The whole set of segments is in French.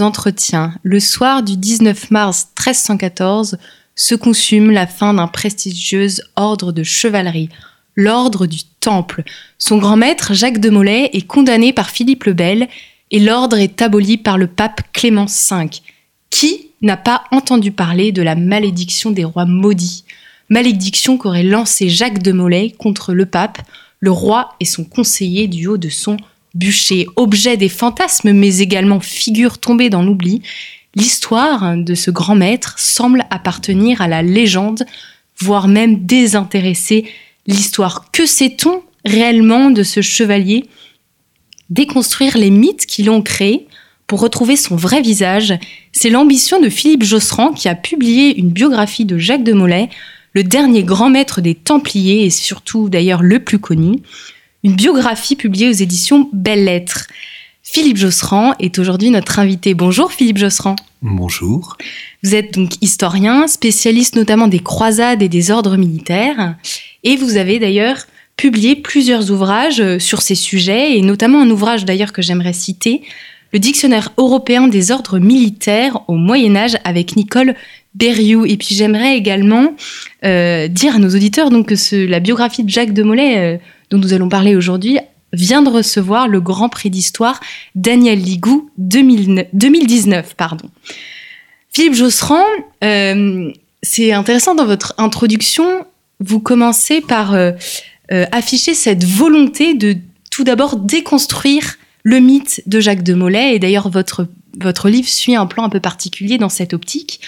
entretiens. Le soir du 19 mars 1314 se consume la fin d'un prestigieux ordre de chevalerie, l'ordre du Temple. Son grand maître, Jacques de Molay, est condamné par Philippe le Bel et l'ordre est aboli par le pape Clément V. Qui n'a pas entendu parler de la malédiction des rois maudits? Malédiction qu'aurait lancée Jacques de Molay contre le pape le roi et son conseiller du haut de son bûcher, objet des fantasmes, mais également figure tombée dans l'oubli, l'histoire de ce grand maître semble appartenir à la légende, voire même désintéresser l'histoire. Que sait-on réellement de ce chevalier? Déconstruire les mythes qui l'ont créé pour retrouver son vrai visage, c'est l'ambition de Philippe Josserand qui a publié une biographie de Jacques de Molay, le dernier grand maître des Templiers et surtout d'ailleurs le plus connu, une biographie publiée aux éditions Belles Lettres. Philippe Josserand est aujourd'hui notre invité. Bonjour Philippe Josserand. Bonjour. Vous êtes donc historien, spécialiste notamment des croisades et des ordres militaires, et vous avez d'ailleurs publié plusieurs ouvrages sur ces sujets, et notamment un ouvrage d'ailleurs que j'aimerais citer, le Dictionnaire européen des ordres militaires au Moyen Âge avec Nicole Berrioux. Et puis j'aimerais également euh, dire à nos auditeurs donc que la biographie de Jacques de Molay, euh, dont nous allons parler aujourd'hui, vient de recevoir le Grand Prix d'Histoire Daniel Ligou 2019. Pardon. Philippe Josserand, euh, c'est intéressant dans votre introduction, vous commencez par afficher cette volonté de tout d'abord déconstruire le mythe de Jacques de Molay. Et d'ailleurs, votre, votre livre suit un plan un peu particulier dans cette optique.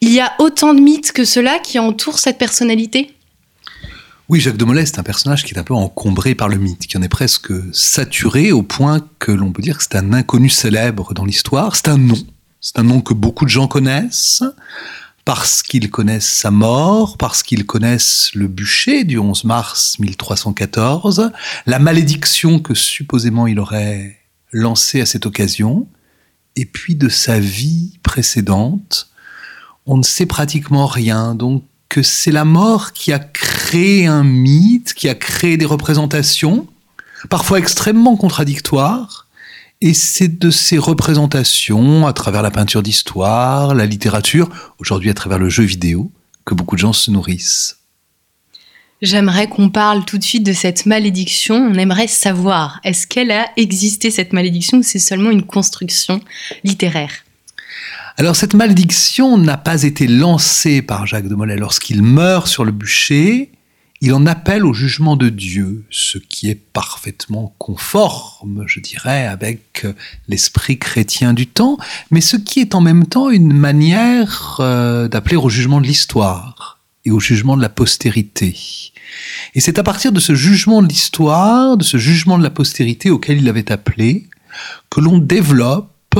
Il y a autant de mythes que cela qui entourent cette personnalité? Oui, Jacques de Molay, c'est un personnage qui est un peu encombré par le mythe, qui en est presque saturé au point que l'on peut dire que c'est un inconnu célèbre dans l'histoire. C'est un nom. C'est un nom que beaucoup de gens connaissent parce qu'ils connaissent sa mort, parce qu'ils connaissent le bûcher du 11 mars 1314, la malédiction que supposément il aurait lancée à cette occasion, et puis de sa vie précédente, on ne sait pratiquement rien. Donc que c'est la mort qui a créé un mythe, qui a créé des représentations, parfois extrêmement contradictoires, et c'est de ces représentations, à travers la peinture d'histoire, la littérature, aujourd'hui à travers le jeu vidéo, que beaucoup de gens se nourrissent. J'aimerais qu'on parle tout de suite de cette malédiction. On aimerait savoir, est-ce qu'elle a existé, cette malédiction, ou c'est seulement une construction littéraire? Alors cette malédiction n'a pas été lancée par Jacques de Molay lorsqu'il meurt sur le bûcher. Il en appelle au jugement de Dieu, ce qui est parfaitement conforme, je dirais, avec l'esprit chrétien du temps, mais ce qui est en même temps une manière euh, d'appeler au jugement de l'histoire et au jugement de la postérité. Et c'est à partir de ce jugement de l'histoire, de ce jugement de la postérité auquel il avait appelé, que l'on développe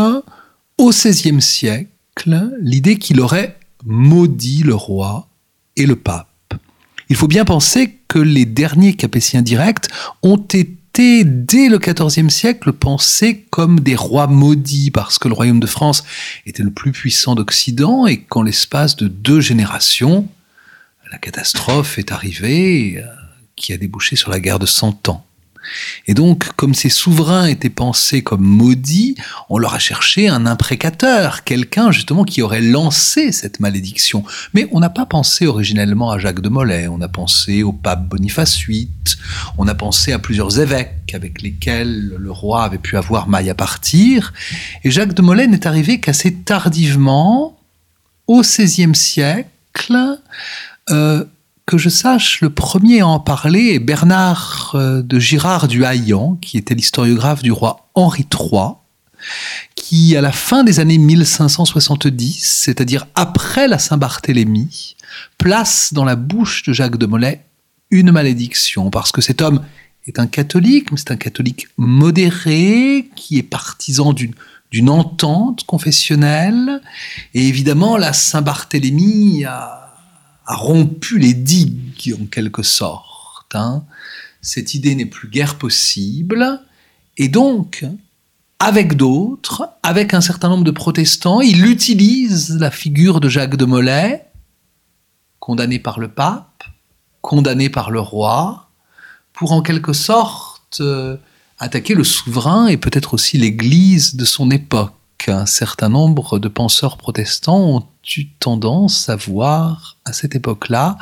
au XVIe siècle l'idée qu'il aurait maudit le roi et le pape. Il faut bien penser que les derniers capétiens directs ont été dès le XIVe siècle pensés comme des rois maudits parce que le royaume de France était le plus puissant d'Occident et qu'en l'espace de deux générations, la catastrophe est arrivée euh, qui a débouché sur la guerre de Cent Ans. Et donc, comme ces souverains étaient pensés comme maudits, on leur a cherché un imprécateur, quelqu'un justement qui aurait lancé cette malédiction. Mais on n'a pas pensé originellement à Jacques de Molay, on a pensé au pape Boniface VIII, on a pensé à plusieurs évêques avec lesquels le roi avait pu avoir maille à partir. Et Jacques de Molay n'est arrivé qu'assez tardivement, au XVIe siècle, euh, que je sache, le premier à en parler est Bernard euh, de Girard du Haillan, qui était l'historiographe du roi Henri III, qui, à la fin des années 1570, c'est-à-dire après la Saint-Barthélemy, place dans la bouche de Jacques de Molay une malédiction, parce que cet homme est un catholique, mais c'est un catholique modéré, qui est partisan d'une d'une entente confessionnelle. Et évidemment, la Saint-Barthélemy a, a, rompu les digues en quelque sorte. Hein. Cette idée n'est plus guère possible. Et donc, avec d'autres, avec un certain nombre de protestants, il utilise la figure de Jacques de Molay, condamné par le pape, condamné par le roi, pour en quelque sorte euh, attaquer le souverain et peut-être aussi l'Église de son époque. Un certain nombre de penseurs protestants ont eu tendance à voir à cette époque-là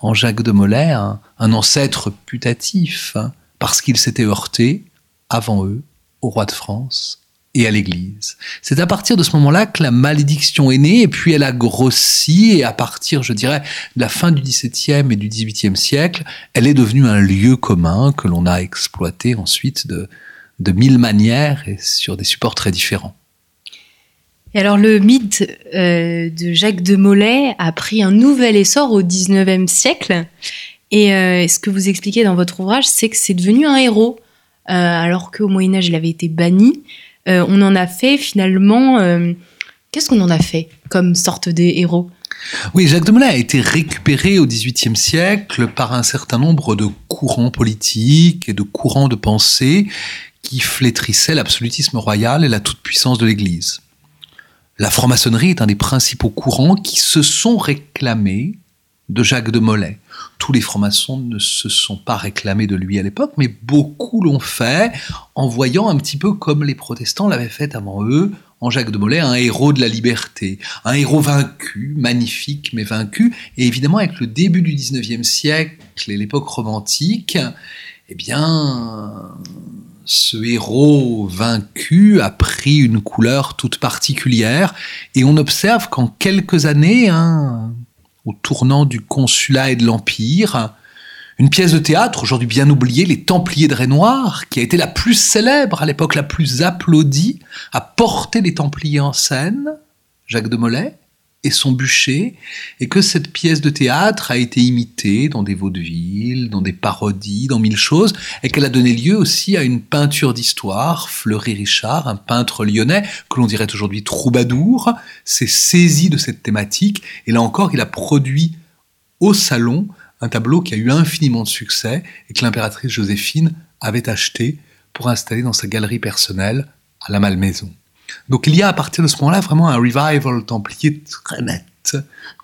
en Jacques de Molay un, ancêtre putatif, hein, parce qu'il s'était heurté avant eux au roi de France et à l'Église. C'est à partir de ce moment-là que la malédiction est née, et puis elle a grossi, et à partir, je dirais, de la fin du XVIIe et du XVIIIe siècle, elle est devenue un lieu commun que l'on a exploité ensuite de mille manières et sur des supports très différents. Et alors le mythe euh, de Jacques de Molay a pris un nouvel essor au XIXe siècle, et euh, ce que vous expliquez dans votre ouvrage, c'est que c'est devenu un héros, euh, alors qu'au Moyen Âge, il avait été banni. On en a fait finalement. Qu'est-ce qu'on en a fait comme sorte de héros? Oui, Jacques de Molay a été récupéré au XVIIIe siècle par un certain nombre de courants politiques et de courants de pensée qui flétrissaient l'absolutisme royal et la toute-puissance de l'Église. La franc-maçonnerie est un des principaux courants qui se sont réclamés de Jacques de Molay. Tous les francs-maçons ne se sont pas réclamés de lui à l'époque, mais beaucoup l'ont fait en voyant un petit peu comme les protestants l'avaient fait avant eux, en Jacques de Molay, un héros de la liberté, un héros vaincu, magnifique mais vaincu, et évidemment avec le début du 19e siècle et l'époque romantique, eh bien, ce héros vaincu a pris une couleur toute particulière, et on observe qu'en quelques années, hein, au tournant du consulat et de l'Empire. Une pièce de théâtre, aujourd'hui bien oubliée, Les Templiers de Renoir, qui a été la plus célèbre à l'époque, la plus applaudie, a porté les Templiers en scène, Jacques de Molay, et son bûcher, et que cette pièce de théâtre a été imitée dans des vaudevilles, dans des parodies, dans mille choses, et qu'elle a donné lieu aussi à une peinture d'histoire. Fleury Richard, un peintre lyonnais, que l'on dirait aujourd'hui troubadour, s'est saisi de cette thématique, et là encore, il a produit au salon un tableau qui a eu infiniment de succès, et que l'impératrice Joséphine avait acheté pour installer dans sa galerie personnelle à la Malmaison. Donc il y a à partir de ce moment-là vraiment un revival templier très net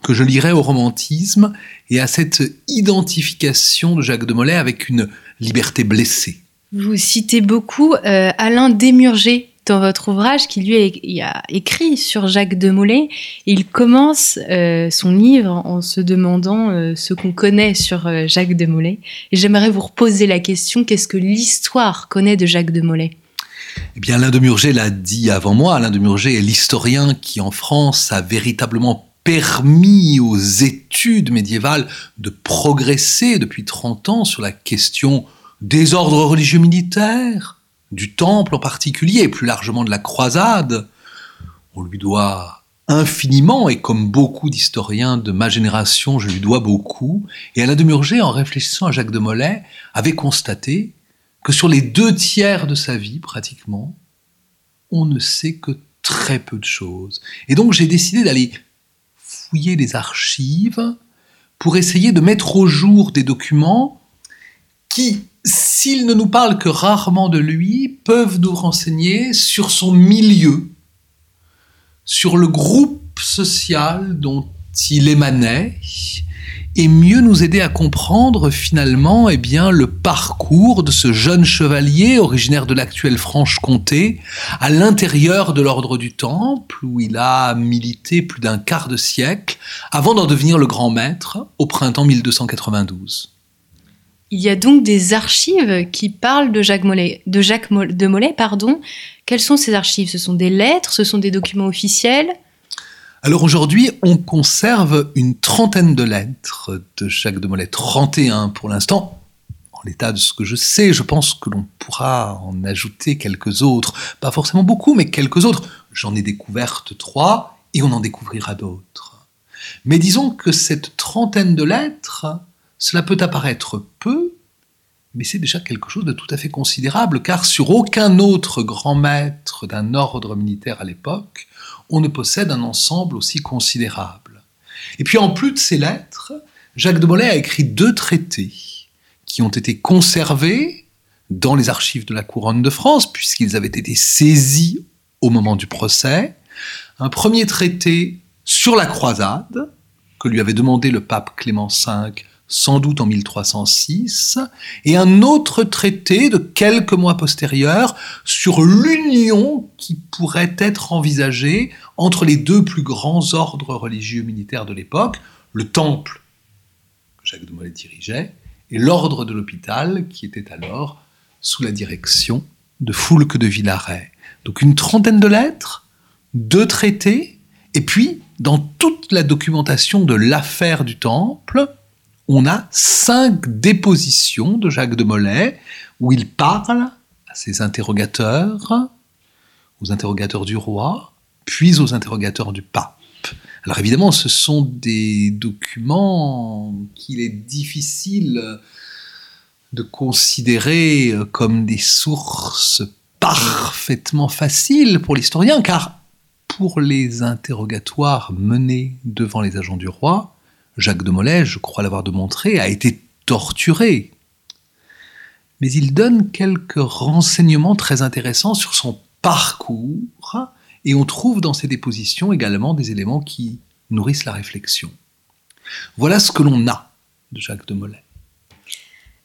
que je lirai au romantisme et à cette identification de Jacques de Molay avec une liberté blessée. Vous citez beaucoup euh, Alain Desmurger dans votre ouvrage qui lui a, écrit sur Jacques de Molay. Il commence euh, son livre en se demandant euh, ce qu'on connaît sur Jacques de Molay. Et j'aimerais vous reposer la question, qu'est-ce que l'histoire connaît de Jacques de Molay? Eh Alain de Murger l'a dit avant moi. Alain de Murger est l'historien qui, en France, a véritablement permis aux études médiévales de progresser depuis 30 ans sur la question des ordres religieux militaires, du temple en particulier, et plus largement de la croisade. On lui doit infiniment, et comme beaucoup d'historiens de ma génération, je lui dois beaucoup. Et Alain de Murger, en réfléchissant à Jacques de Molay, avait constaté que sur les deux tiers de sa vie, pratiquement, on ne sait que très peu de choses. Et donc j'ai décidé d'aller fouiller les archives pour essayer de mettre au jour des documents qui, s'ils ne nous parlent que rarement de lui, peuvent nous renseigner sur son milieu, sur le groupe social dont il émanait, et mieux nous aider à comprendre finalement eh bien, le parcours de ce jeune chevalier originaire de l'actuelle Franche-Comté à l'intérieur de l'ordre du Temple où il a milité plus d'un quart de siècle avant d'en devenir le grand maître au printemps 1292. Il y a donc des archives qui parlent de Jacques, de Jacques. Pardon. Quelles sont ces archives? Ce sont des lettres, ce sont des documents officiels? Alors aujourd'hui, on conserve une trentaine de lettres de Jacques de Molay, 31 pour l'instant. En l'état de ce que je sais, je pense que l'on pourra en ajouter quelques autres. Pas forcément beaucoup, mais quelques autres. J'en ai découvertes trois et on en découvrira d'autres. Mais disons que cette trentaine de lettres, cela peut apparaître peu, mais c'est déjà quelque chose de tout à fait considérable, car sur aucun autre grand maître d'un ordre militaire à l'époque, on ne possède un ensemble aussi considérable. Et puis en plus de ces lettres, Jacques de Molay a écrit deux traités qui ont été conservés dans les archives de la couronne de France, puisqu'ils avaient été saisis au moment du procès. Un premier traité sur la croisade, que lui avait demandé le pape Clément V sans doute en 1306, et un autre traité de quelques mois postérieurs sur l'union qui pourrait être envisagée entre les deux plus grands ordres religieux militaires de l'époque, le Temple, que Jacques de Molay dirigeait, et l'ordre de l'hôpital, qui était alors sous la direction de Foulque de Villaret. Donc une trentaine de lettres, deux traités, et puis dans toute la documentation de l'affaire du Temple, on a cinq dépositions de Jacques de Molay où il parle à ses interrogateurs, aux interrogateurs du roi, puis aux interrogateurs du pape. Alors évidemment, ce sont des documents qu'il est difficile de considérer comme des sources parfaitement faciles pour l'historien, car pour les interrogatoires menés devant les agents du roi, Jacques de Molay, je crois l'avoir démontré, a été torturé. Mais il donne quelques renseignements très intéressants sur son parcours, et on trouve dans ses dépositions également des éléments qui nourrissent la réflexion. Voilà ce que l'on a de Jacques de Molay.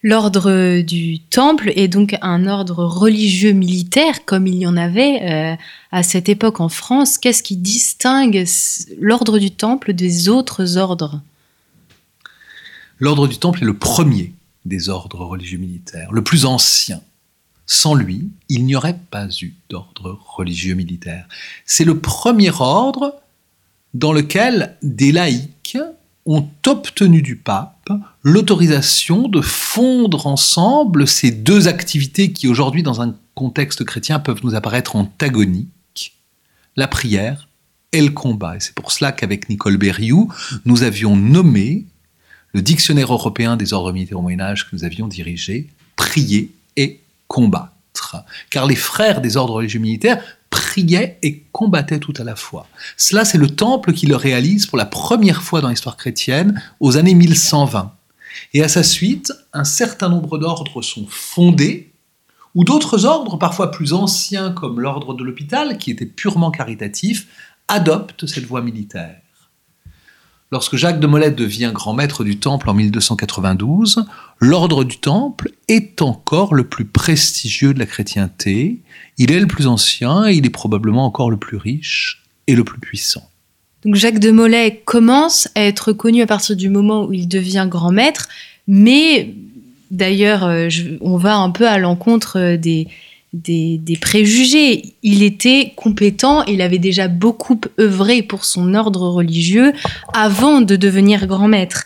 L'ordre du Temple est donc un ordre religieux militaire, comme il y en avait euh, à cette époque en France. Qu'est-ce qui distingue l'ordre du Temple des autres ordres? L'ordre du Temple est le premier des ordres religieux militaires, le plus ancien. Sans lui, il n'y aurait pas eu d'ordre religieux militaire. C'est le premier ordre dans lequel des laïcs ont obtenu du pape l'autorisation de fondre ensemble ces deux activités qui aujourd'hui dans un contexte chrétien peuvent nous apparaître antagoniques, la prière et le combat. Et c'est pour cela qu'avec Nicole Berrioux, nous avions nommé le dictionnaire européen des ordres militaires au Moyen Âge que nous avions dirigé, prier et combattre. Car les frères des ordres religieux militaires priaient et combattaient tout à la fois. Cela, c'est le temple qui le réalise pour la première fois dans l'histoire chrétienne aux années 1120. Et à sa suite, un certain nombre d'ordres sont fondés, ou d'autres ordres, parfois plus anciens comme l'ordre de l'hôpital, qui était purement caritatif, adoptent cette voie militaire. Lorsque Jacques de Molay devient grand maître du Temple en 1292, l'ordre du Temple est encore le plus prestigieux de la chrétienté, il est le plus ancien et il est probablement encore le plus riche et le plus puissant. Donc Jacques de Molay commence à être connu à partir du moment où il devient grand maître, mais d'ailleurs euh, on va un peu à l'encontre des, des, préjugés. Il était compétent, il avait déjà beaucoup œuvré pour son ordre religieux avant de devenir grand maître.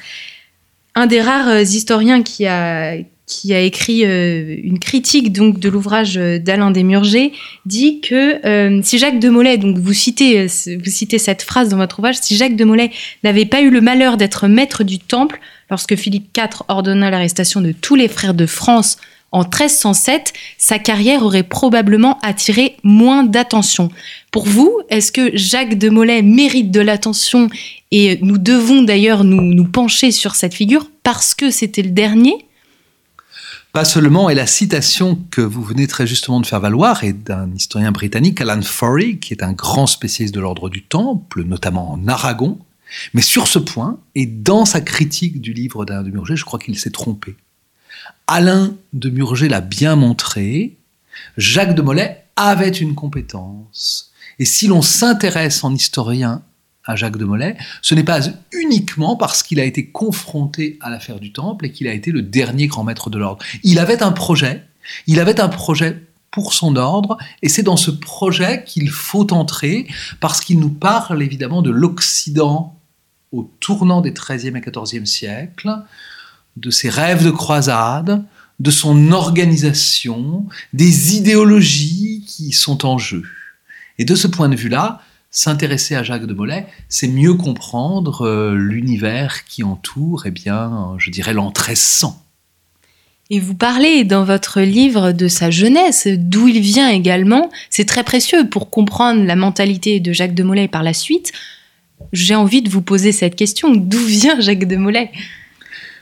Un des rares euh, historiens qui a, qui a écrit euh, une critique donc de l'ouvrage d'Alain Desmurger dit que euh, si Jacques de Molay, donc vous citez, vous citez cette phrase dans votre ouvrage, si Jacques de Molay n'avait pas eu le malheur d'être maître du temple lorsque Philippe IV ordonna l'arrestation de tous les frères de France en 1307, sa carrière aurait probablement attiré moins d'attention. Pour vous, est-ce que Jacques de Molay mérite de l'attention et nous devons d'ailleurs nous, pencher sur cette figure parce que c'était le dernier? Pas seulement, et la citation que vous venez très justement de faire valoir est d'un historien britannique, Alan Forey, qui est un grand spécialiste de l'ordre du Temple, notamment en Aragon. Mais sur ce point, et dans sa critique du livre d'Alain de Murger, je crois qu'il s'est trompé. Alain de Murger l'a bien montré, Jacques de Molay avait une compétence. Et si l'on s'intéresse en historien à Jacques de Molay, ce n'est pas uniquement parce qu'il a été confronté à l'affaire du Temple et qu'il a été le dernier grand maître de l'ordre. Il avait un projet, il avait un projet pour son ordre, et c'est dans ce projet qu'il faut entrer, parce qu'il nous parle évidemment de l'Occident au tournant des XIIIe et XIVe siècles, de ses rêves de croisade, de son organisation, des idéologies qui sont en jeu. Et de ce point de vue-là, s'intéresser à Jacques de Molay, c'est mieux comprendre euh, l'univers qui entoure, eh bien, je dirais, l'an 1300. Et vous parlez dans votre livre de sa jeunesse, d'où il vient également. C'est très précieux pour comprendre la mentalité de Jacques de Molay par la suite. J'ai envie de vous poser cette question. D'où vient Jacques de Molay?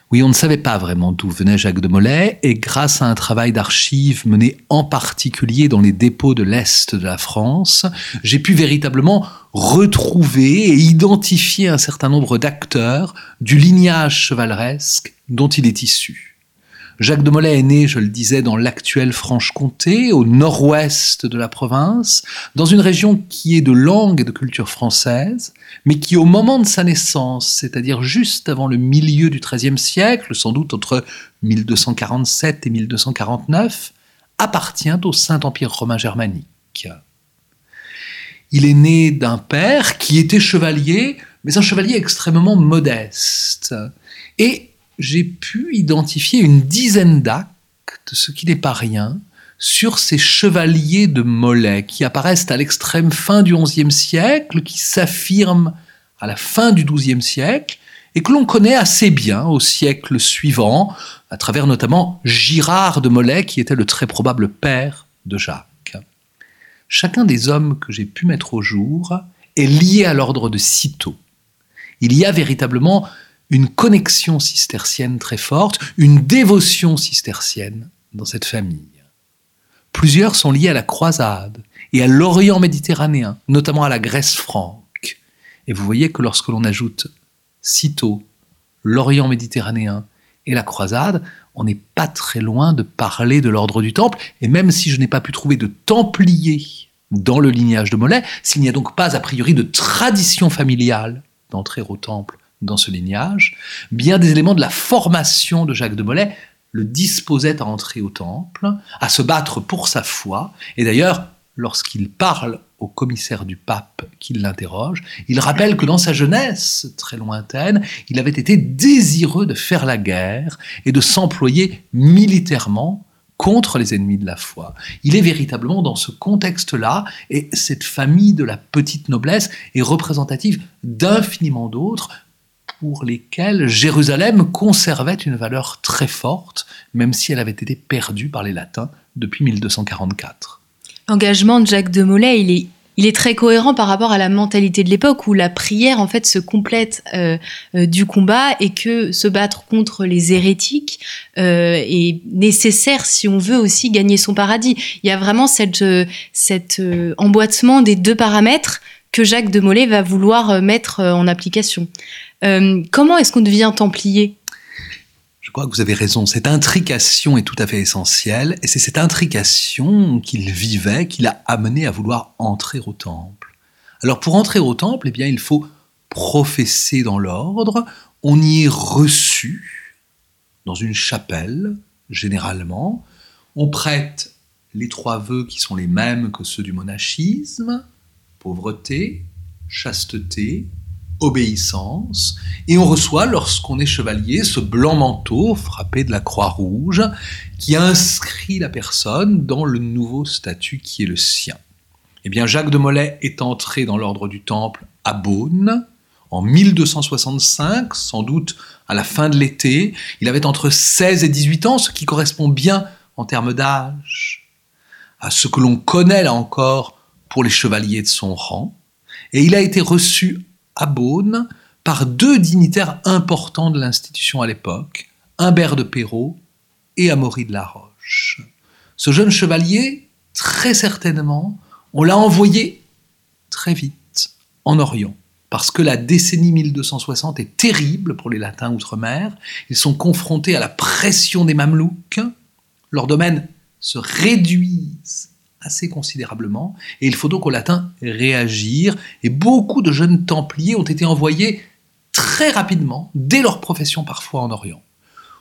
Oui, on ne savait pas vraiment d'où venait Jacques de Molay, et grâce à un travail d'archives mené en particulier dans les dépôts de l'Est de la France, j'ai pu véritablement retrouver et identifier un certain nombre d'acteurs du lignage chevaleresque dont il est issu. Jacques de Molay est né, je le disais, dans l'actuelle Franche-Comté, au nord-ouest de la province, dans une région qui est de langue et de culture française, mais qui au moment de sa naissance, c'est-à-dire juste avant le milieu du XIIIe siècle, sans doute entre 1247 et 1249, appartient au Saint-Empire romain germanique. Il est né d'un père qui était chevalier, mais un chevalier extrêmement modeste. Et j'ai pu identifier une dizaine d'actes, ce qui n'est pas rien, sur ces chevaliers de Mollet qui apparaissent à l'extrême fin du XIe siècle, qui s'affirment à la fin du XIIe siècle, et que l'on connaît assez bien au siècle suivant, à travers notamment Girard de Mollet, qui était le très probable père de Jacques. Chacun des hommes que j'ai pu mettre au jour est lié à l'ordre de Cîteaux. Il y a véritablement une connexion cistercienne très forte, une dévotion cistercienne dans cette famille. Plusieurs sont liés à la croisade et à l'Orient méditerranéen, notamment à la Grèce franque. Et vous voyez que lorsque l'on ajoute sitôt l'Orient méditerranéen et la croisade, on n'est pas très loin de parler de l'ordre du Temple, et même si je n'ai pas pu trouver de Templiers dans le lignage de Mollet, s'il n'y a donc pas a priori de tradition familiale d'entrer au Temple dans ce lignage, bien des éléments de la formation de Jacques de Molay le disposaient à entrer au temple, à se battre pour sa foi, et d'ailleurs, lorsqu'il parle au commissaire du pape qui l'interroge, il rappelle que dans sa jeunesse très lointaine, il avait été désireux de faire la guerre et de s'employer militairement contre les ennemis de la foi. Il est véritablement dans ce contexte-là, et cette famille de la petite noblesse est représentative d'infiniment d'autres, pour lesquels Jérusalem conservait une valeur très forte, même si elle avait été perdue par les Latins depuis 1244. L'engagement de Jacques de Molay, il est, très cohérent par rapport à la mentalité de l'époque où la prière en fait se complète euh, euh, du combat et que se battre contre les hérétiques euh, est nécessaire si on veut aussi gagner son paradis. Il y a vraiment cet emboîtement des deux paramètres que Jacques de Molay va vouloir mettre en application. Euh, comment est-ce qu'on devient templier? Je crois que vous avez raison. Cette intrication est tout à fait essentielle, et c'est cette intrication qu'il vivait qui l'a amené à vouloir entrer au temple. Alors pour entrer au temple, eh bien, il faut professer dans l'ordre. On y est reçu dans une chapelle, généralement. On prête les trois vœux qui sont les mêmes que ceux du monachisme pauvreté, chasteté obéissance, et on reçoit, lorsqu'on est chevalier, ce blanc manteau frappé de la croix rouge qui inscrit la personne dans le nouveau statut qui est le sien. Eh bien, Jacques de Molay est entré dans l'ordre du Temple à Beaune en 1265, sans doute à la fin de l'été. Il avait entre 16 et 18 ans, ce qui correspond bien en termes d'âge à ce que l'on connaît là encore pour les chevaliers de son rang. Et il a été reçu à Beaune par deux dignitaires importants de l'institution à l'époque, Humbert de Perrault et Amaury de la Roche. Ce jeune chevalier, très certainement, on l'a envoyé très vite en Orient, parce que la décennie 1260 est terrible pour les Latins outre-mer. Ils sont confrontés à la pression des Mamelouks. Leurs domaines se réduisent assez considérablement, et il faut donc au latin réagir, et beaucoup de jeunes templiers ont été envoyés très rapidement, dès leur profession parfois en Orient.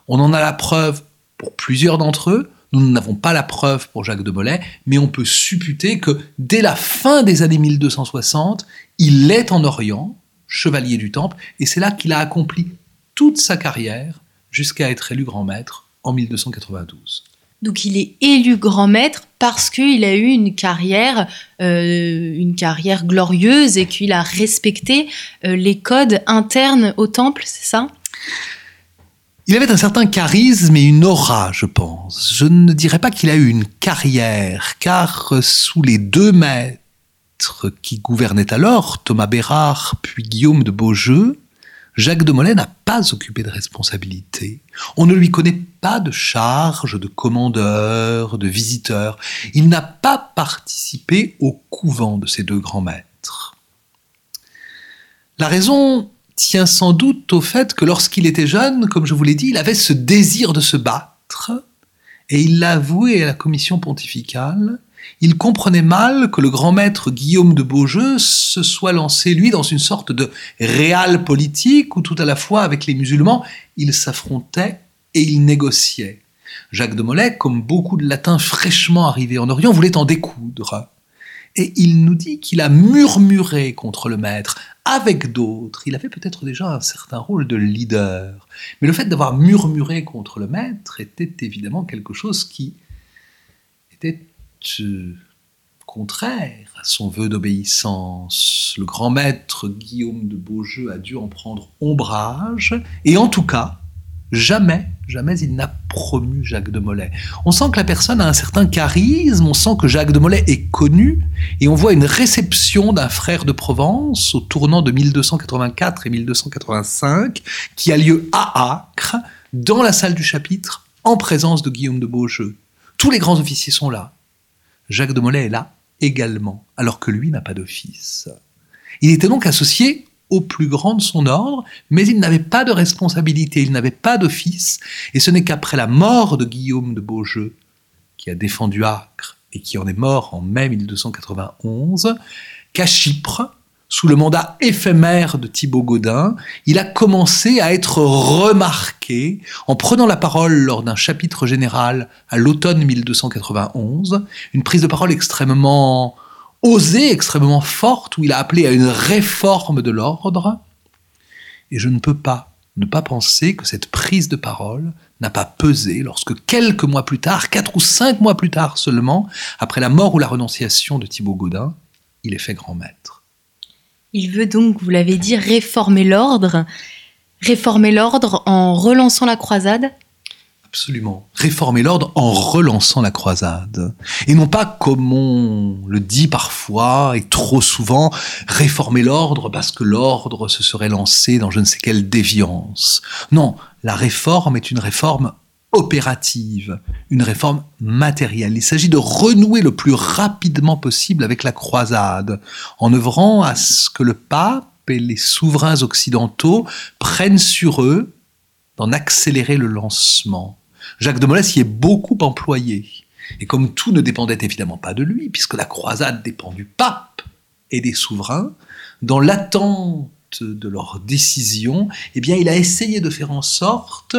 On en a la preuve pour plusieurs d'entre eux, nous n'avons pas la preuve pour Jacques de Molay, mais on peut supputer que dès la fin des années 1260, il est en Orient, chevalier du Temple, et c'est là qu'il a accompli toute sa carrière jusqu'à être élu grand maître en 1292. Donc il est élu grand maître parce qu'il a eu une carrière, euh, une carrière glorieuse et qu'il a respecté euh, les codes internes au temple, c'est ça? Il avait un certain charisme et une aura, je pense. Je ne dirais pas qu'il a eu une carrière, car sous les deux maîtres qui gouvernaient alors, Thomas Bérard puis Guillaume de Beaujeu, Jacques de Molay n'a pas occupé de responsabilité. On ne lui connaît pas de charge de commandeur, de visiteur. Il n'a pas participé au couvent de ces deux grands maîtres. La raison tient sans doute au fait que lorsqu'il était jeune, comme je vous l'ai dit, il avait ce désir de se battre, et il l'a avoué à la commission pontificale, il comprenait mal que le grand maître Guillaume de Beaujeu se soit lancé, lui, dans une sorte de réal politique où tout à la fois avec les musulmans, il s'affrontait et il négociait. Jacques de Molay, comme beaucoup de latins fraîchement arrivés en Orient, voulait en découdre. Et il nous dit qu'il a murmuré contre le maître avec d'autres. Il avait peut-être déjà un certain rôle de leader. Mais le fait d'avoir murmuré contre le maître était évidemment quelque chose qui était contraire à son vœu d'obéissance. Le grand maître Guillaume de Beaujeu a dû en prendre ombrage, et en tout cas, jamais, jamais il n'a promu Jacques de Molay. On sent que la personne a un certain charisme, on sent que Jacques de Molay est connu, et on voit une réception d'un frère de Provence au tournant de 1284 et 1285, qui a lieu à Acre, dans la salle du chapitre, en présence de Guillaume de Beaujeu. Tous les grands officiers sont là. Jacques de Molay est là également, alors que lui n'a pas d'office. Il était donc associé au plus grand de son ordre, mais il n'avait pas de responsabilité, il n'avait pas d'office, et ce n'est qu'après la mort de Guillaume de Beaujeu, qui a défendu Acre et qui en est mort en mai 1291, qu'à Chypre, sous le mandat éphémère de Thibaut Gaudin, il a commencé à être remarqué en prenant la parole lors d'un chapitre général à l'automne 1291, une prise de parole extrêmement osée, extrêmement forte, où il a appelé à une réforme de l'ordre. Et je ne peux pas ne pas penser que cette prise de parole n'a pas pesé lorsque quelques mois plus tard, quatre ou cinq mois plus tard seulement, après la mort ou la renonciation de Thibaut Gaudin, il est fait grand maître. Il veut donc, vous l'avez dit, réformer l'ordre. Réformer l'ordre en relançant la croisade Absolument. Réformer l'ordre en relançant la croisade. Et non pas, comme on le dit parfois et trop souvent, réformer l'ordre parce que l'ordre se serait lancé dans je ne sais quelle déviance. Non, la réforme est une réforme opérative, une réforme matérielle. Il s'agit de renouer le plus rapidement possible avec la croisade, en œuvrant à ce que le pape et les souverains occidentaux prennent sur eux d'en accélérer le lancement. Jacques de Molay y est beaucoup employé. Et comme tout ne dépendait évidemment pas de lui, puisque la croisade dépend du pape et des souverains, dans l'attente de leur décision, eh bien, il a essayé de faire en sorte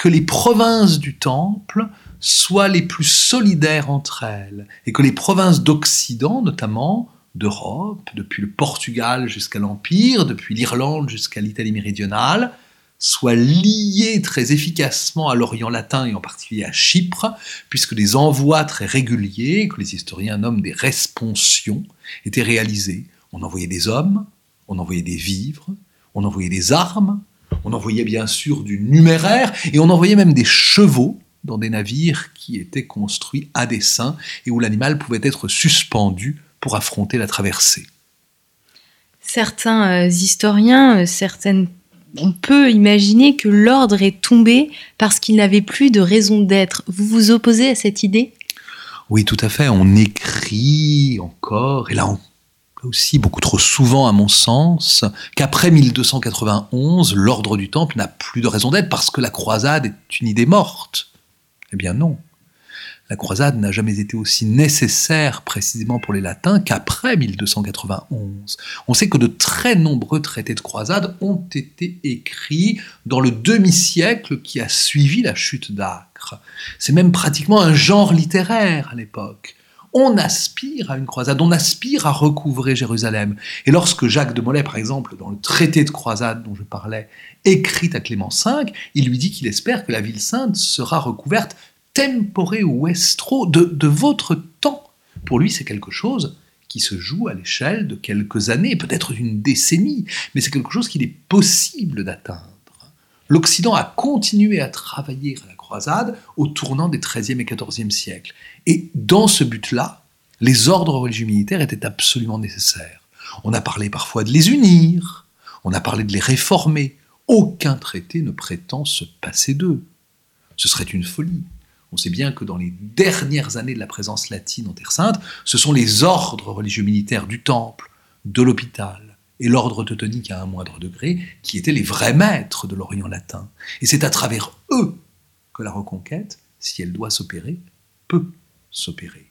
que les provinces du Temple soient les plus solidaires entre elles, et que les provinces d'Occident, notamment d'Europe, depuis le Portugal jusqu'à l'Empire, depuis l'Irlande jusqu'à l'Italie méridionale, soient liées très efficacement à l'Orient latin et en particulier à Chypre, puisque des envois très réguliers, que les historiens nomment des responsions, étaient réalisés. On envoyait des hommes, on envoyait des vivres, on envoyait des armes, on envoyait bien sûr du numéraire et on envoyait même des chevaux dans des navires qui étaient construits à dessein et où l'animal pouvait être suspendu pour affronter la traversée. Certains euh, historiens, euh, certaines on peut imaginer que l'ordre est tombé parce qu'il n'avait plus de raison d'être. Vous vous opposez à cette idée? Oui, tout à fait. On écrit encore, et là on aussi beaucoup trop souvent à mon sens, qu'après 1291, l'ordre du Temple n'a plus de raison d'être parce que la croisade est une idée morte. Eh bien non. La croisade n'a jamais été aussi nécessaire précisément pour les latins qu'après 1291. On sait que de très nombreux traités de croisade ont été écrits dans le demi-siècle qui a suivi la chute d'Acre. C'est même pratiquement un genre littéraire à l'époque on aspire à une croisade, on aspire à recouvrer Jérusalem. Et lorsque Jacques de Molay, par exemple, dans le traité de croisade dont je parlais, écrit à Clément V, il lui dit qu'il espère que la ville sainte sera recouverte tempore estro de, de votre temps. Pour lui, c'est quelque chose qui se joue à l'échelle de quelques années, peut-être d'une décennie, mais c'est quelque chose qu'il est possible d'atteindre. l'Occident a continué à travailler à la au tournant des XIIIe et XIVe siècles. Et dans ce but-là, les ordres religieux militaires étaient absolument nécessaires. On a parlé parfois de les unir, on a parlé de les réformer. Aucun traité ne prétend se passer d'eux. Ce serait une folie. On sait bien que dans les dernières années de la présence latine en Terre Sainte, ce sont les ordres religieux militaires du Temple, de l'hôpital et l'ordre teutonique à un moindre degré qui étaient les vrais maîtres de l'Orient latin. Et c'est à travers eux que la reconquête, si elle doit s'opérer, peut s'opérer.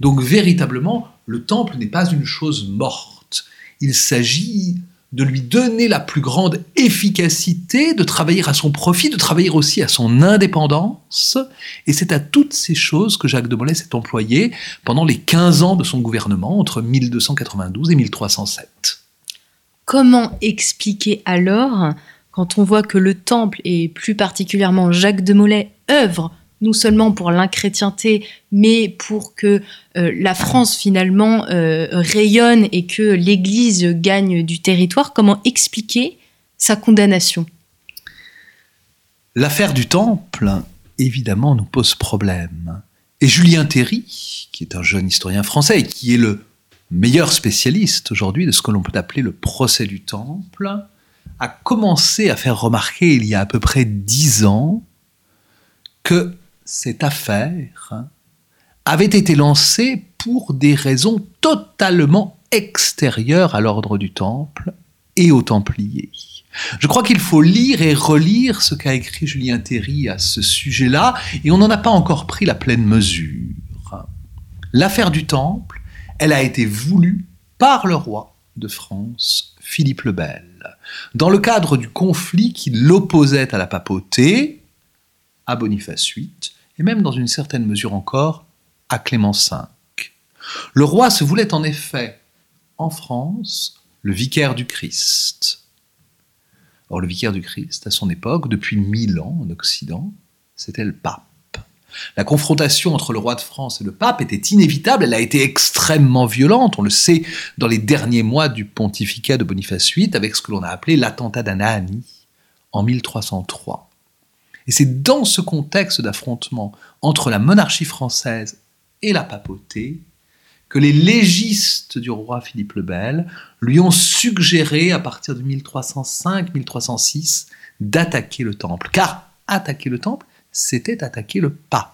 Donc véritablement, le Temple n'est pas une chose morte. Il s'agit de lui donner la plus grande efficacité, de travailler à son profit, de travailler aussi à son indépendance. Et c'est à toutes ces choses que Jacques de Molay s'est employé pendant les 15 ans de son gouvernement, entre 1292 et 1307. Comment expliquer alors, quand on voit que le Temple, et plus particulièrement Jacques de Molay, œuvre non seulement pour l'inchrétienté, mais pour que euh, la France finalement euh, rayonne et que l'Église gagne du territoire, comment expliquer sa condamnation? L'affaire du Temple, évidemment, nous pose problème. Et Julien Théry, qui est un jeune historien français et qui est le meilleur spécialiste aujourd'hui de ce que l'on peut appeler le procès du Temple, a commencé à faire remarquer il y a à peu près dix ans que cette affaire avait été lancée pour des raisons totalement extérieures à l'ordre du Temple et aux Templiers. Je crois qu'il faut lire et relire ce qu'a écrit Julien Théry à ce sujet-là, et on n'en a pas encore pris la pleine mesure. L'affaire du Temple, elle a été voulue par le roi de France, Philippe le Bel, dans le cadre du conflit qui l'opposait à la papauté, à Boniface VIII, et même dans une certaine mesure encore à Clément V. Le roi se voulait en effet, en France, le vicaire du Christ. Or, le vicaire du Christ, à son époque, depuis mille ans en Occident, c'était le pape. La confrontation entre le roi de France et le pape était inévitable, elle a été extrêmement violente, on le sait dans les derniers mois du pontificat de Boniface VIII, avec ce que l'on a appelé l'attentat d'Anani en 1303. Et c'est dans ce contexte d'affrontement entre la monarchie française et la papauté que les légistes du roi Philippe le Bel lui ont suggéré, à partir de 1305-1306, d'attaquer le temple. Car attaquer le temple, c'était attaquer le pape.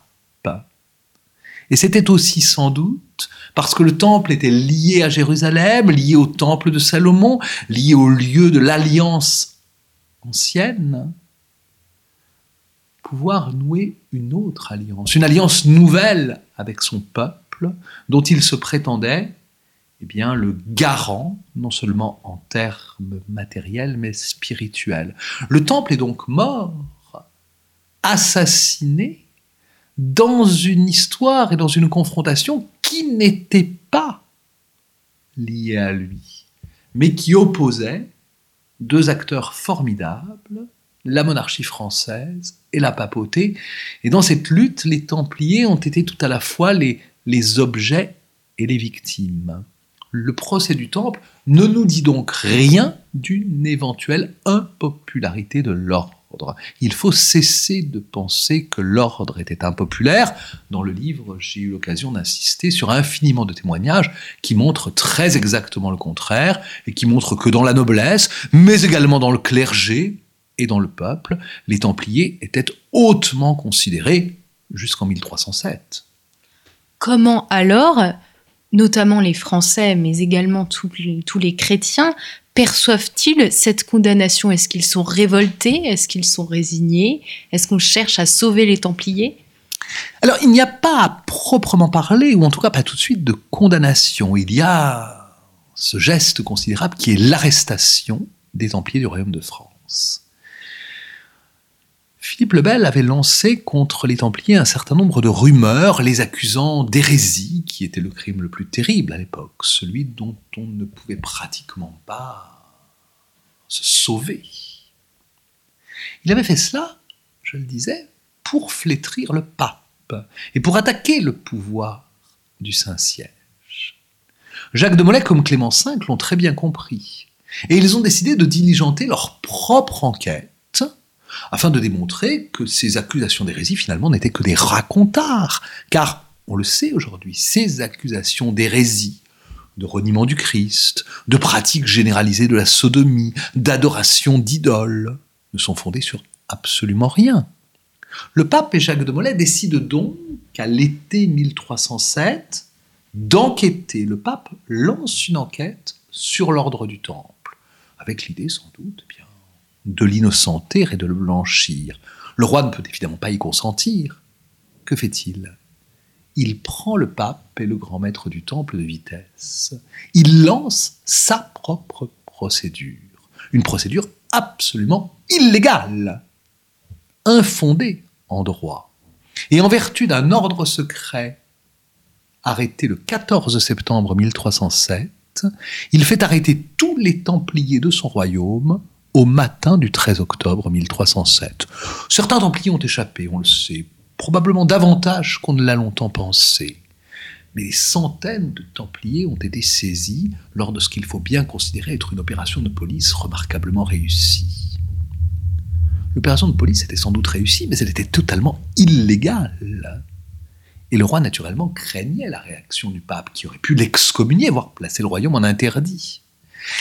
Et c'était aussi sans doute parce que le temple était lié à Jérusalem, lié au temple de Salomon, lié au lieu de l'alliance ancienne, pouvoir nouer une autre alliance, une alliance nouvelle avec son peuple, dont il se prétendait eh bien, le garant, non seulement en termes matériels, mais spirituels. Le temple est donc mort, assassiné, dans une histoire et dans une confrontation qui n'était pas liée à lui, mais qui opposait deux acteurs formidables, la monarchie française et la papauté. Et dans cette lutte, les Templiers ont été tout à la fois les, objets et les victimes. Le procès du Temple ne nous dit donc rien d'une éventuelle impopularité de l'ordre. Il faut cesser de penser que l'ordre était impopulaire. Dans le livre, j'ai eu l'occasion d'insister sur infiniment de témoignages qui montrent très exactement le contraire et qui montrent que dans la noblesse, mais également dans le clergé, et dans le peuple, les Templiers étaient hautement considérés jusqu'en 1307. Comment alors, notamment les Français, mais également tous les, chrétiens, perçoivent-ils cette condamnation? Est-ce qu'ils sont révoltés? Est-ce qu'ils sont résignés? Est-ce qu'on cherche à sauver les Templiers? Alors, il n'y a pas à proprement parler, ou en tout cas pas tout de suite, de condamnation. Il y a ce geste considérable qui est l'arrestation des Templiers du Royaume de France. Philippe le Bel avait lancé contre les Templiers un certain nombre de rumeurs, les accusant d'hérésie, qui était le crime le plus terrible à l'époque, celui dont on ne pouvait pratiquement pas se sauver. Il avait fait cela, je le disais, pour flétrir le pape et pour attaquer le pouvoir du Saint-Siège. Jacques de Molay comme Clément V l'ont très bien compris, et ils ont décidé de diligenter leur propre enquête afin de démontrer que ces accusations d'hérésie finalement n'étaient que des racontards, car on le sait aujourd'hui, ces accusations d'hérésie, de reniement du Christ, de pratique généralisée de la sodomie, d'adoration d'idoles, ne sont fondées sur absolument rien. Le pape et Jacques de Molay décident donc qu'à l'été 1307, d'enquêter. Le pape lance une enquête sur l'ordre du Temple, avec l'idée sans doute eh bien, de l'innocenter et de le blanchir. Le roi ne peut évidemment pas y consentir. Que fait-il? Il prend le pape et le grand maître du Temple de vitesse. Il lance sa propre procédure. Une procédure absolument illégale, infondée en droit. Et en vertu d'un ordre secret arrêté le 14 septembre 1307, il fait arrêter tous les Templiers de son royaume au matin du 13 octobre 1307. Certains Templiers ont échappé, on le sait, probablement davantage qu'on ne l'a longtemps pensé. Mais des centaines de Templiers ont été saisis lors de ce qu'il faut bien considérer être une opération de police remarquablement réussie. L'opération de police était sans doute réussie, mais elle était totalement illégale. Et le roi, naturellement, craignait la réaction du pape, qui aurait pu l'excommunier, voire placer le royaume en interdit.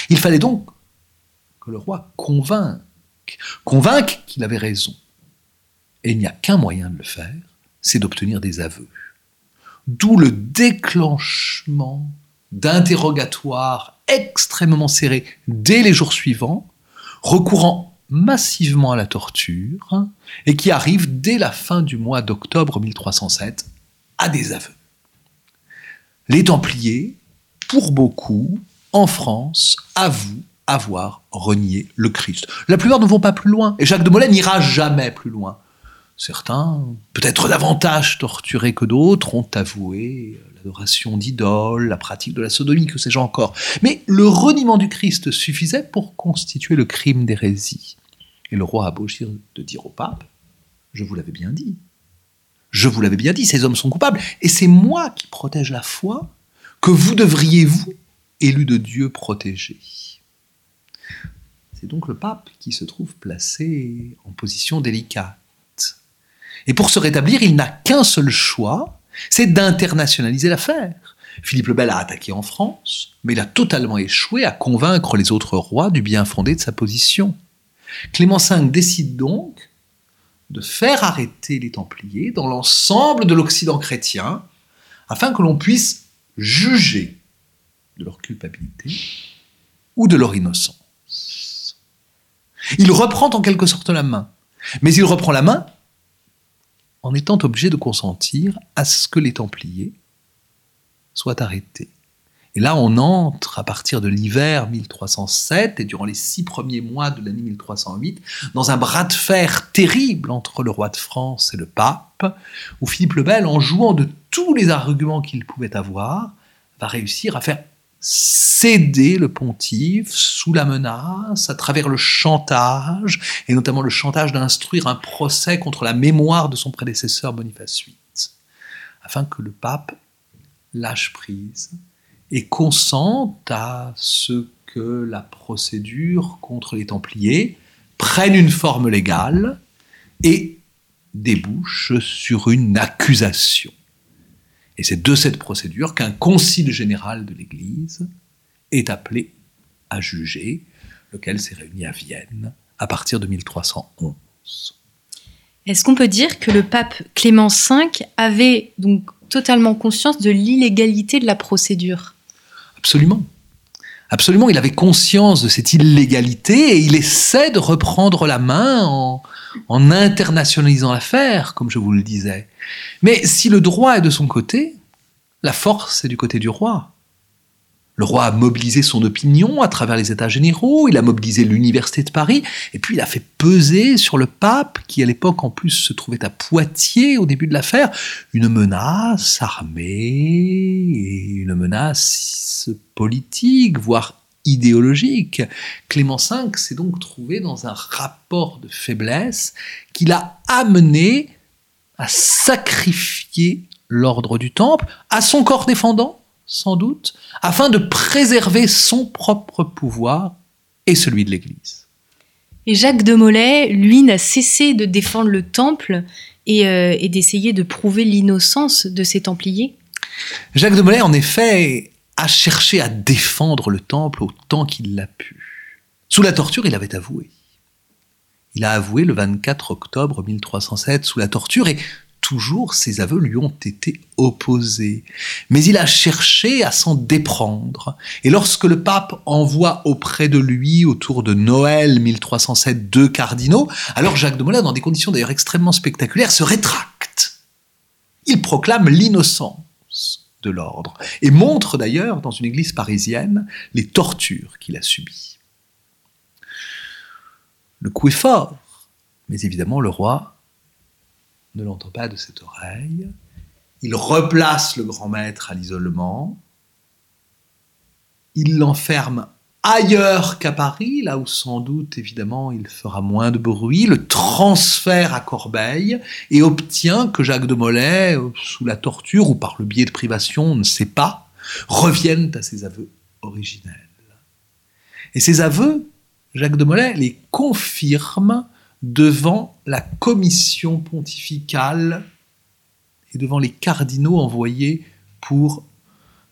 Il fallait donc que le roi convainque, convainque qu'il avait raison. Et il n'y a qu'un moyen de le faire, c'est d'obtenir des aveux. D'où le déclenchement d'interrogatoires extrêmement serrés dès les jours suivants, recourant massivement à la torture, et qui arrive dès la fin du mois d'octobre 1307 à des aveux. Les Templiers, pour beaucoup, en France, avouent avoir renié le Christ. La plupart ne vont pas plus loin, et Jacques de Molay n'ira jamais plus loin. Certains, peut-être davantage torturés que d'autres, ont avoué l'adoration d'idoles, la pratique de la sodomie, que sais-je encore. Mais le reniement du Christ suffisait pour constituer le crime d'hérésie. Et le roi a beau de dire au pape, je vous l'avais bien dit, je vous l'avais bien dit, ces hommes sont coupables, et c'est moi qui protège la foi que vous devriez, vous, élus de Dieu, protéger. C'est donc le pape qui se trouve placé en position délicate. Et pour se rétablir, il n'a qu'un seul choix, c'est d'internationaliser l'affaire. Philippe le Bel a attaqué en France, mais il a totalement échoué à convaincre les autres rois du bien fondé de sa position. Clément V décide donc de faire arrêter les Templiers dans l'ensemble de l'Occident chrétien, afin que l'on puisse juger de leur culpabilité ou de leur innocence. Il reprend en quelque sorte la main, mais il reprend la main en étant obligé de consentir à ce que les Templiers soient arrêtés. Et là, on entre à partir de l'hiver 1307 et durant les six premiers mois de l'année 1308 dans un bras de fer terrible entre le roi de France et le pape, où Philippe le Bel, en jouant de tous les arguments qu'il pouvait avoir, va réussir à faire céder le pontife sous la menace, à travers le chantage, et notamment le chantage d'instruire un procès contre la mémoire de son prédécesseur Boniface VIII, afin que le pape lâche prise et consent à ce que la procédure contre les Templiers prenne une forme légale et débouche sur une accusation. Et c'est de cette procédure qu'un concile général de l'Église est appelé à juger, lequel s'est réuni à Vienne à partir de 1311. Est-ce qu'on peut dire que le pape Clément V avait donc totalement conscience de l'illégalité de la procédure? Absolument. Absolument, il avait conscience de cette illégalité et il essaie de reprendre la main en, en internationalisant l'affaire, comme je vous le disais. Mais si le droit est de son côté, la force est du côté du roi. Le roi a mobilisé son opinion à travers les États généraux, il a mobilisé l'Université de Paris, et puis il a fait peser sur le pape, qui à l'époque en plus se trouvait à Poitiers au début de l'affaire, une menace armée une menace politique, voire idéologique. Clément V s'est donc trouvé dans un rapport de faiblesse qui l'a amené à sacrifier l'ordre du temple à son corps défendant sans doute, afin de préserver son propre pouvoir et celui de l'Église. Et Jacques de Molay, lui, n'a cessé de défendre le temple et, euh, et d'essayer de prouver l'innocence de ces Templiers? Jacques de Molay, en effet, a cherché à défendre le temple autant qu'il l'a pu. Sous la torture, il avait avoué. Il a avoué le 24 octobre 1307 sous la torture et toujours ses aveux lui ont été opposés. Mais il a cherché à s'en déprendre. Et lorsque le pape envoie auprès de lui, autour de Noël 1307, deux cardinaux, alors Jacques de Molay, dans des conditions d'ailleurs extrêmement spectaculaires, se rétracte. Il proclame l'innocence de l'ordre et montre d'ailleurs dans une église parisienne les tortures qu'il a subies. Le coup est fort, mais évidemment le roi ne l'entend pas de cette oreille. Il replace le grand maître à l'isolement. Il l'enferme ailleurs qu'à Paris, là où sans doute évidemment il fera moins de bruit, le transfère à Corbeil et obtient que Jacques de Molay, sous la torture ou par le biais de privation, on ne sait pas, revienne à ses aveux originels. Et ces aveux, Jacques de Molay les confirme devant la commission pontificale et devant les cardinaux envoyés pour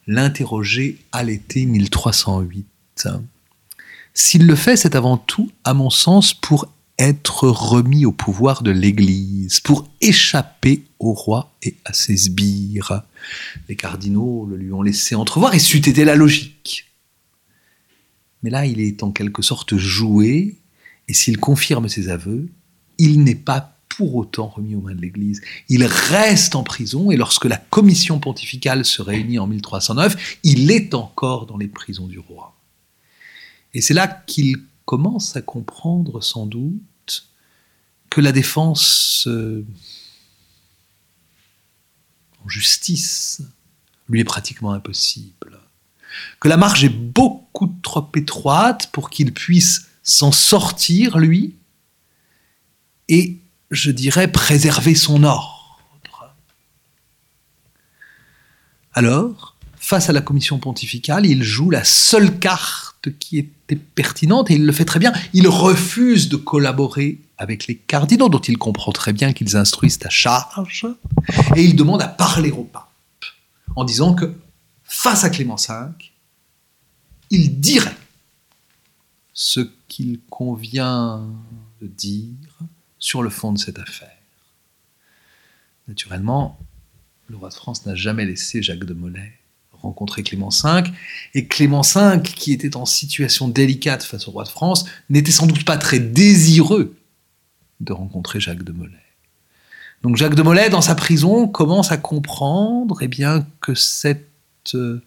l'interroger à l'été 1308. S'il le fait, c'est avant tout, à mon sens, pour être remis au pouvoir de l'Église, pour échapper au roi et à ses sbires. Les cardinaux le lui ont laissé entrevoir et c'eût été la logique. Mais là, il est en quelque sorte joué et s'il confirme ses aveux, il n'est pas pour autant remis aux mains de l'Église. Il reste en prison et lorsque la commission pontificale se réunit en 1309, il est encore dans les prisons du roi. Et c'est là qu'il commence à comprendre sans doute que la défense euh, en justice lui est pratiquement impossible, que la marge est beaucoup trop étroite pour qu'il puisse s'en sortir, lui, et, je dirais, préserver son ordre. Alors, face à la commission pontificale, il joue la seule carte qui était pertinente, et il le fait très bien. Il refuse de collaborer avec les cardinaux, dont il comprend très bien qu'ils instruisent à charge, et il demande à parler au pape, en disant que, face à Clément V, il dirait ce qu'il convient de dire sur le fond de cette affaire. Naturellement, le roi de France n'a jamais laissé Jacques de Molay rencontrer Clément V, et Clément V, qui était en situation délicate face au roi de France, n'était sans doute pas très désireux de rencontrer Jacques de Molay. Donc Jacques de Molay, dans sa prison, commence à comprendre eh bien, que cette euh,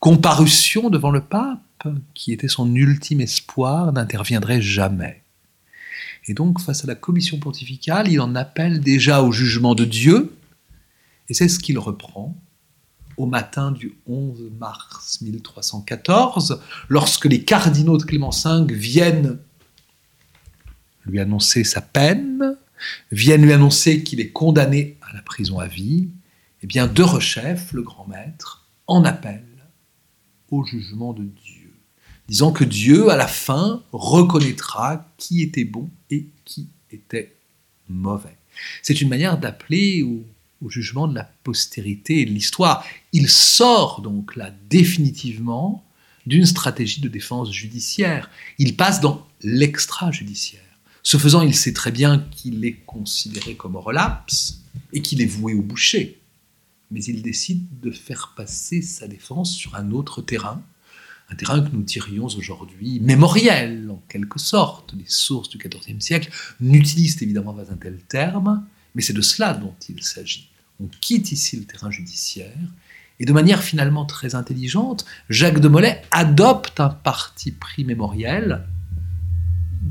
comparution devant le pape qui était son ultime espoir, n'interviendrait jamais. Et donc, face à la commission pontificale, il en appelle déjà au jugement de Dieu, et c'est ce qu'il reprend au matin du 11 mars 1314, lorsque les cardinaux de Clément V viennent lui annoncer sa peine, viennent lui annoncer qu'il est condamné à la prison à vie, eh bien, De Rechef, le grand maître, en appelle au jugement de Dieu disant que Dieu, à la fin, reconnaîtra qui était bon et qui était mauvais. C'est une manière d'appeler au, jugement de la postérité et de l'histoire. Il sort donc là définitivement d'une stratégie de défense judiciaire. Il passe dans l'extra-judiciaire. Ce faisant, il sait très bien qu'il est considéré comme relapse et qu'il est voué au boucher. Mais il décide de faire passer sa défense sur un autre terrain, un terrain que nous dirions aujourd'hui mémoriel, en quelque sorte. Les sources du XIVe siècle n'utilisent évidemment pas un tel terme, mais c'est de cela dont il s'agit. On quitte ici le terrain judiciaire, et de manière finalement très intelligente, Jacques de Molay adopte un parti pris mémoriel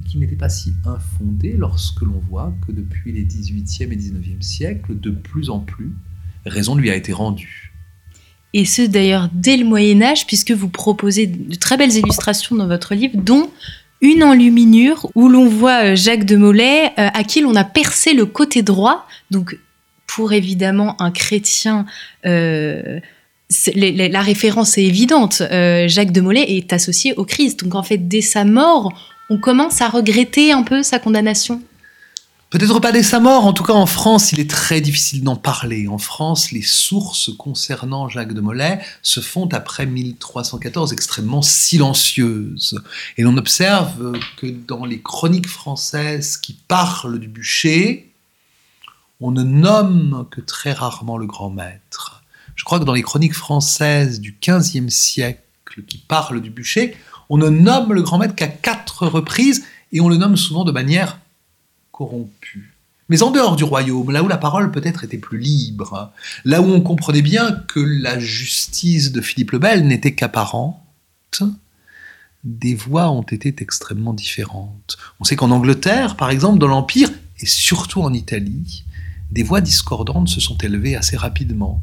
qui n'était pas si infondé lorsque l'on voit que depuis les XVIIIe et XIXe siècles, de plus en plus, raison lui a été rendue et ce d'ailleurs dès le Moyen Âge, puisque vous proposez de très belles illustrations dans votre livre, dont une enluminure où l'on voit euh, Jacques de Molay, euh, à qui l'on a percé le côté droit. Donc, pour évidemment un chrétien, euh, la référence est évidente. Jacques de Molay est associé au Christ. Donc, en fait, dès sa mort, on commence à regretter un peu sa condamnation? Peut-être pas dès sa mort, en tout cas en France, il est très difficile d'en parler. En France, les sources concernant Jacques de Molay se font après 1314 extrêmement silencieuses. Et l'on observe que dans les chroniques françaises qui parlent du bûcher, on ne nomme que très rarement le grand maître. Je crois que dans les chroniques françaises du XVe siècle qui parlent du bûcher, on ne nomme le grand maître qu'à quatre reprises et on le nomme souvent de manière corrompu. Mais en dehors du royaume, là où la parole peut-être était plus libre, là où on comprenait bien que la justice de Philippe le Bel n'était qu'apparente, des voix ont été extrêmement différentes. On sait qu'en Angleterre, par exemple, dans l'Empire, et surtout en Italie, des voix discordantes se sont élevées assez rapidement.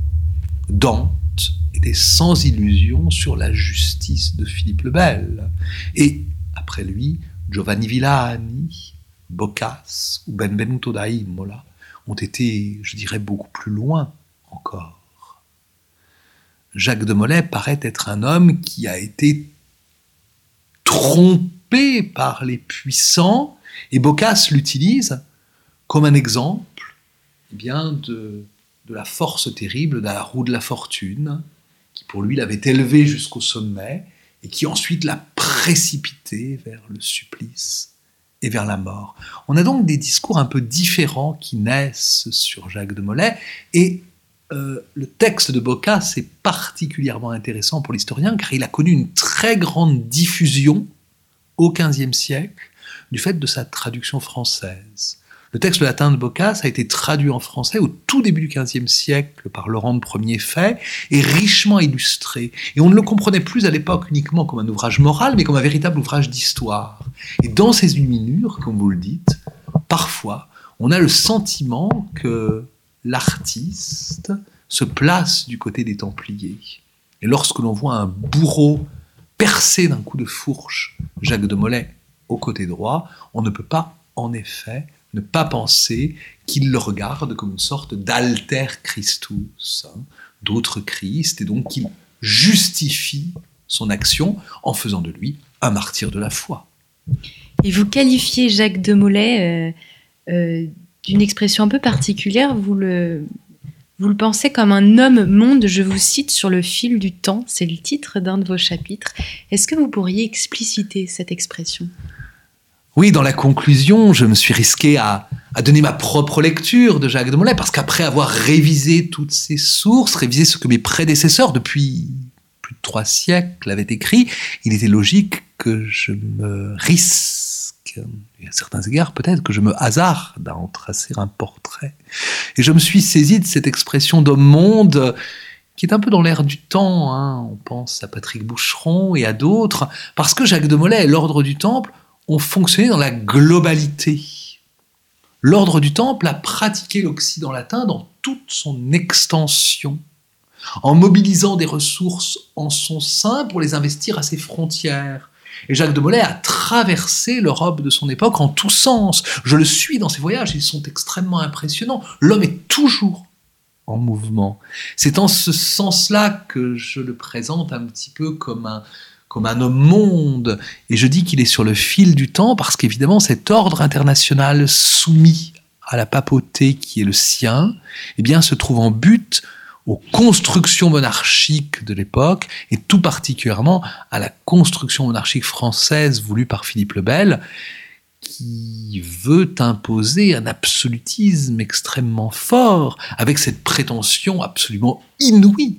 Dante était sans illusion sur la justice de Philippe le Bel. Et, après lui, Giovanni Villani, Bocas ou Benvenuto da Imola ont été, je dirais, beaucoup plus loin encore. Jacques de Molay paraît être un homme qui a été trompé par les puissants, et Bocas l'utilise comme un exemple eh bien, de, la force terrible de la roue de la fortune, qui pour lui l'avait élevé jusqu'au sommet, et qui ensuite l'a précipité vers le supplice et vers la mort. On a donc des discours un peu différents qui naissent sur Jacques de Molay, et euh, le texte de Boccace est particulièrement intéressant pour l'historien, car il a connu une très grande diffusion au XVe siècle du fait de sa traduction française. Le texte latin de Boccace a été traduit en français au tout début du XVe siècle par Laurent de Premier Fait et richement illustré. Et on ne le comprenait plus à l'époque uniquement comme un ouvrage moral, mais comme un véritable ouvrage d'histoire. Et dans ces luminures, comme vous le dites, parfois, on a le sentiment que l'artiste se place du côté des Templiers. Et lorsque l'on voit un bourreau percé d'un coup de fourche, Jacques de Molay au côté droit, on ne peut pas, en effet, ne pas penser qu'il le regarde comme une sorte d'alter Christus, hein, d'autre Christ, et donc qu'il justifie son action en faisant de lui un martyr de la foi. Et vous qualifiez Jacques de Molay euh, euh, d'une expression un peu particulière, vous le, vous le pensez comme un homme-monde, je vous cite, sur le fil du temps, c'est le titre d'un de vos chapitres. Est-ce que vous pourriez expliciter cette expression? Oui, dans la conclusion, je me suis risqué à, donner ma propre lecture de Jacques de Molay, parce qu'après avoir révisé toutes ces sources, révisé ce que mes prédécesseurs, depuis plus de trois siècles, avaient écrit, il était logique que je me risque, et à certains égards peut-être que je me hasarde à en tracer un portrait. Et je me suis saisi de cette expression d'homme-monde qui est un peu dans l'air du temps. Hein. On pense à Patrick Boucheron et à d'autres, parce que Jacques de Molay l'ordre du Temple ont fonctionné dans la globalité. L'ordre du Temple a pratiqué l'Occident latin dans toute son extension, en mobilisant des ressources en son sein pour les investir à ses frontières. Et Jacques de Molay a traversé l'Europe de son époque en tous sens. Je le suis dans ses voyages, ils sont extrêmement impressionnants. L'homme est toujours en mouvement. C'est en ce sens-là que je le présente un petit peu comme un, comme un homme monde. Et je dis qu'il est sur le fil du temps parce qu'évidemment cet ordre international soumis à la papauté qui est le sien, eh bien, se trouve en but aux constructions monarchiques de l'époque, et tout particulièrement à la construction monarchique française voulue par Philippe le Bel, qui veut imposer un absolutisme extrêmement fort, avec cette prétention absolument inouïe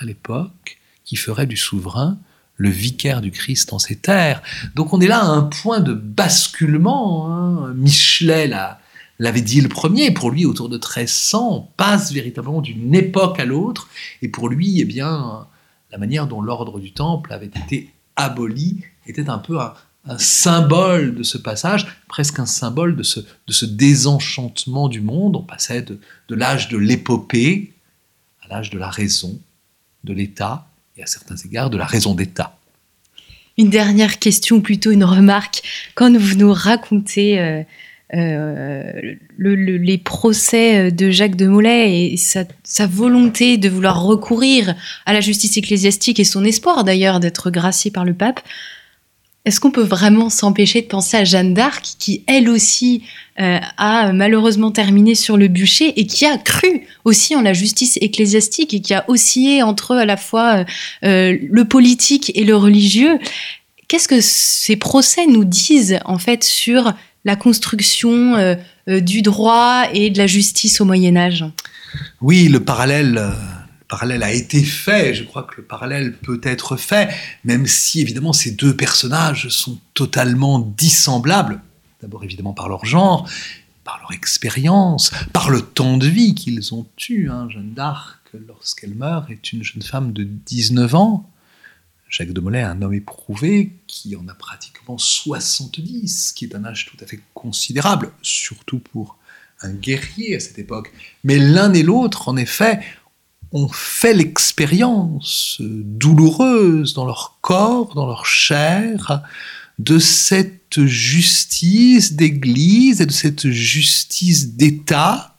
à l'époque, qui ferait du souverain le vicaire du Christ en ces terres. Donc on est là à un point de basculement. Hein. Michelet l'avait dit le premier, pour lui autour de 1300, on passe véritablement d'une époque à l'autre, et pour lui, eh bien, la manière dont l'ordre du Temple avait été aboli était un peu un, symbole de ce passage, presque un symbole de ce, désenchantement du monde. On passait de l'âge de l'épopée à l'âge de la raison, de l'État, et à certains égards de la raison d'État. Une dernière question, plutôt une remarque. Quand vous nous racontez euh, euh, les procès de Jacques de Molay et sa, volonté de vouloir recourir à la justice ecclésiastique et son espoir d'ailleurs d'être gracié par le pape, Est-ce qu'on peut vraiment s'empêcher de penser à Jeanne d'Arc, qui elle aussi euh, a malheureusement terminé sur le bûcher et qui a cru aussi en la justice ecclésiastique et qui a oscillé entre à la fois euh, le politique et le religieux? Qu'est-ce que ces procès nous disent en fait sur la construction euh, du droit et de la justice au Moyen Âge? Oui, le parallèle parallèle a été fait, je crois que le parallèle peut être fait, même si évidemment ces deux personnages sont totalement dissemblables, d'abord évidemment par leur genre, par leur expérience, par le temps de vie qu'ils ont eu. Hein. Jeanne d'Arc, lorsqu'elle meurt, est une jeune femme de 19 ans. Jacques de Molay, un homme éprouvé qui en a pratiquement 70, qui est un âge tout à fait considérable, surtout pour un guerrier à cette époque. Mais l'un et l'autre, en effet, ont fait l'expérience douloureuse dans leur corps, dans leur chair, de cette justice d'Église et de cette justice d'État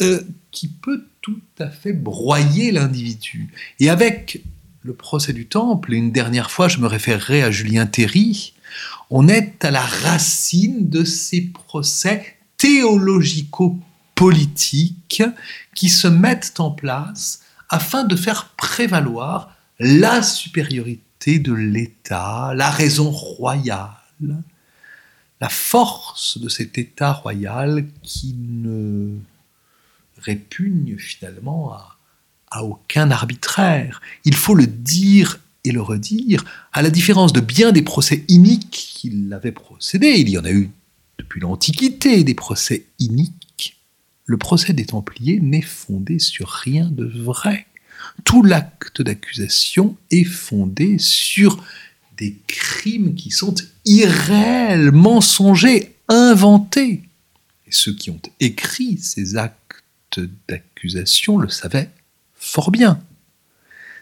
euh, qui peut tout à fait broyer l'individu. Et avec le procès du Temple, et une dernière fois je me référerai à Julien Théry, on est à la racine de ces procès théologico politiques qui se mettent en place afin de faire prévaloir la supériorité de l'État, la raison royale, la force de cet État royal qui ne répugne finalement à, à aucun arbitraire. Il faut le dire et le redire, à la différence de bien des procès iniques qui l'avaient procédé. Il y en a eu depuis l'Antiquité des procès iniques le procès des Templiers n'est fondé sur rien de vrai. Tout l'acte d'accusation est fondé sur des crimes qui sont irréels, mensongers, inventés. Et ceux qui ont écrit ces actes d'accusation le savaient fort bien.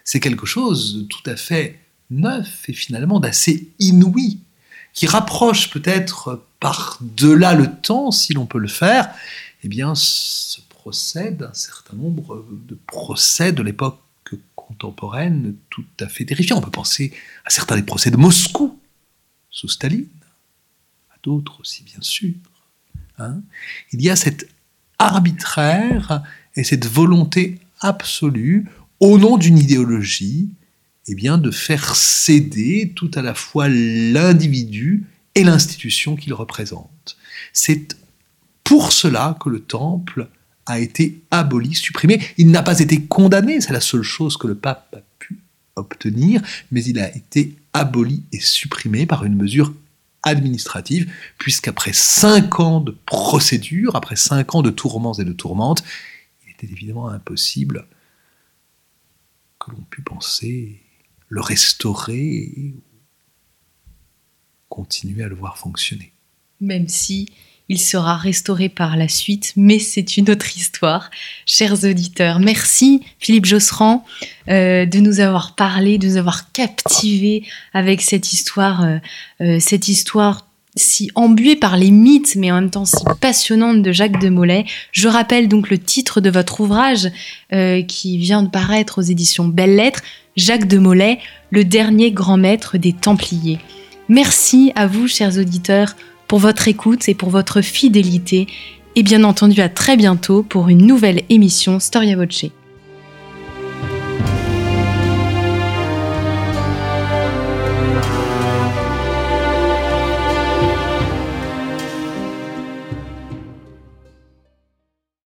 C'est quelque chose de tout à fait neuf et finalement d'assez inouï, qui rapproche peut-être par-delà le temps, si l'on peut le faire, eh bien, se procède un certain nombre de procès de l'époque contemporaine tout à fait terrifiants. On peut penser à certains des procès de Moscou sous Staline, à d'autres aussi bien sûr. Hein. Il y a cet arbitraire et cette volonté absolue, au nom d'une idéologie, eh bien, de faire céder tout à la fois l'individu et l'institution qu'il représente. C'est pour cela que le temple a été aboli, supprimé. Il n'a pas été condamné, c'est la seule chose que le pape a pu obtenir, mais il a été aboli et supprimé par une mesure administrative, puisqu'après cinq ans de procédure, après cinq ans de tourments et de tourmentes, il était évidemment impossible que l'on pût penser le restaurer et continuer à le voir fonctionner. Même si il sera restauré par la suite, mais c'est une autre histoire. Chers auditeurs, merci Philippe Josserand euh, de nous avoir parlé, de nous avoir captivés avec cette histoire, euh, euh, cette histoire si embuée par les mythes, mais en même temps si passionnante de Jacques de Molay. Je rappelle donc le titre de votre ouvrage qui vient de paraître aux éditions Belles Lettres, Jacques de Molay, le dernier grand maître des Templiers. Merci à vous, chers auditeurs, pour votre écoute et pour votre fidélité. Et bien entendu, à très bientôt pour une nouvelle émission Storia Voce.